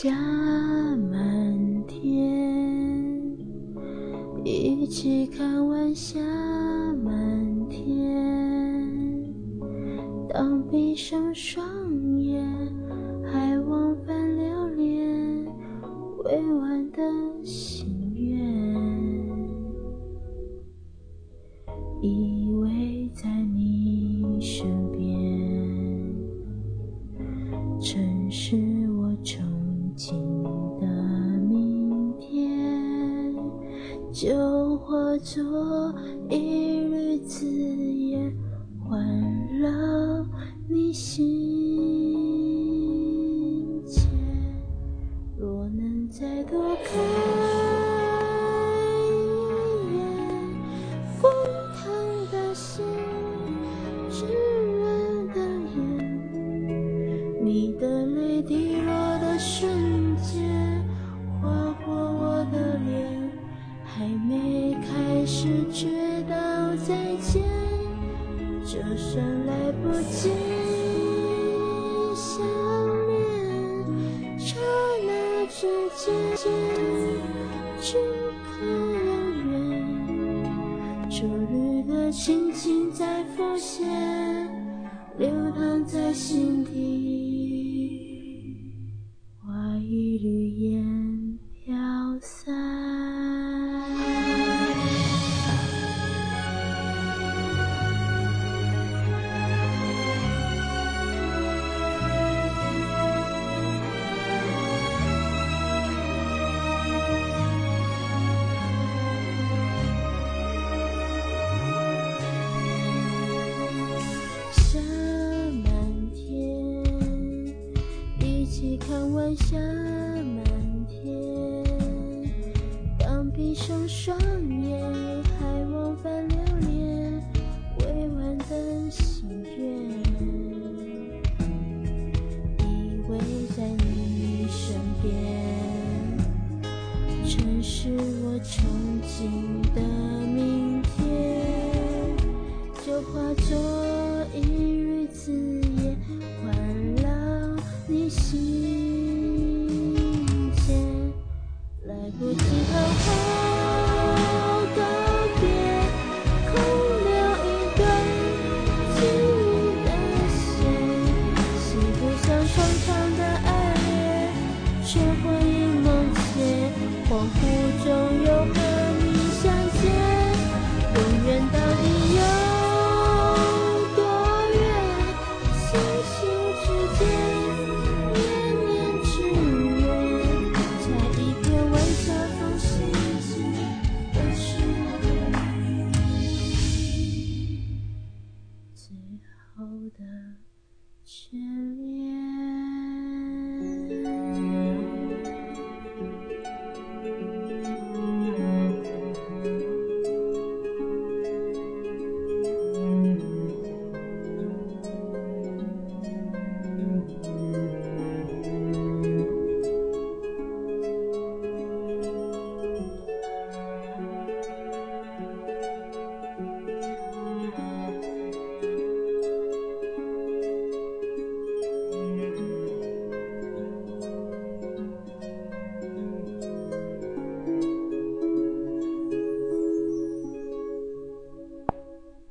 下满天，一起看晚霞满天。当闭上双眼，还往返流连，未完的心愿，依偎在你身就化作一缕紫烟，环绕你心间。若能再多看一眼，赴汤蹈心，炙热的眼，你的泪滴落的瞬没开始觉到再见。就算来不及相恋，刹那之间，只可永远。昨日的情景再浮现，流淌在心底。是我憧憬的明天就化作一缕紫烟环绕你心间。来不及好好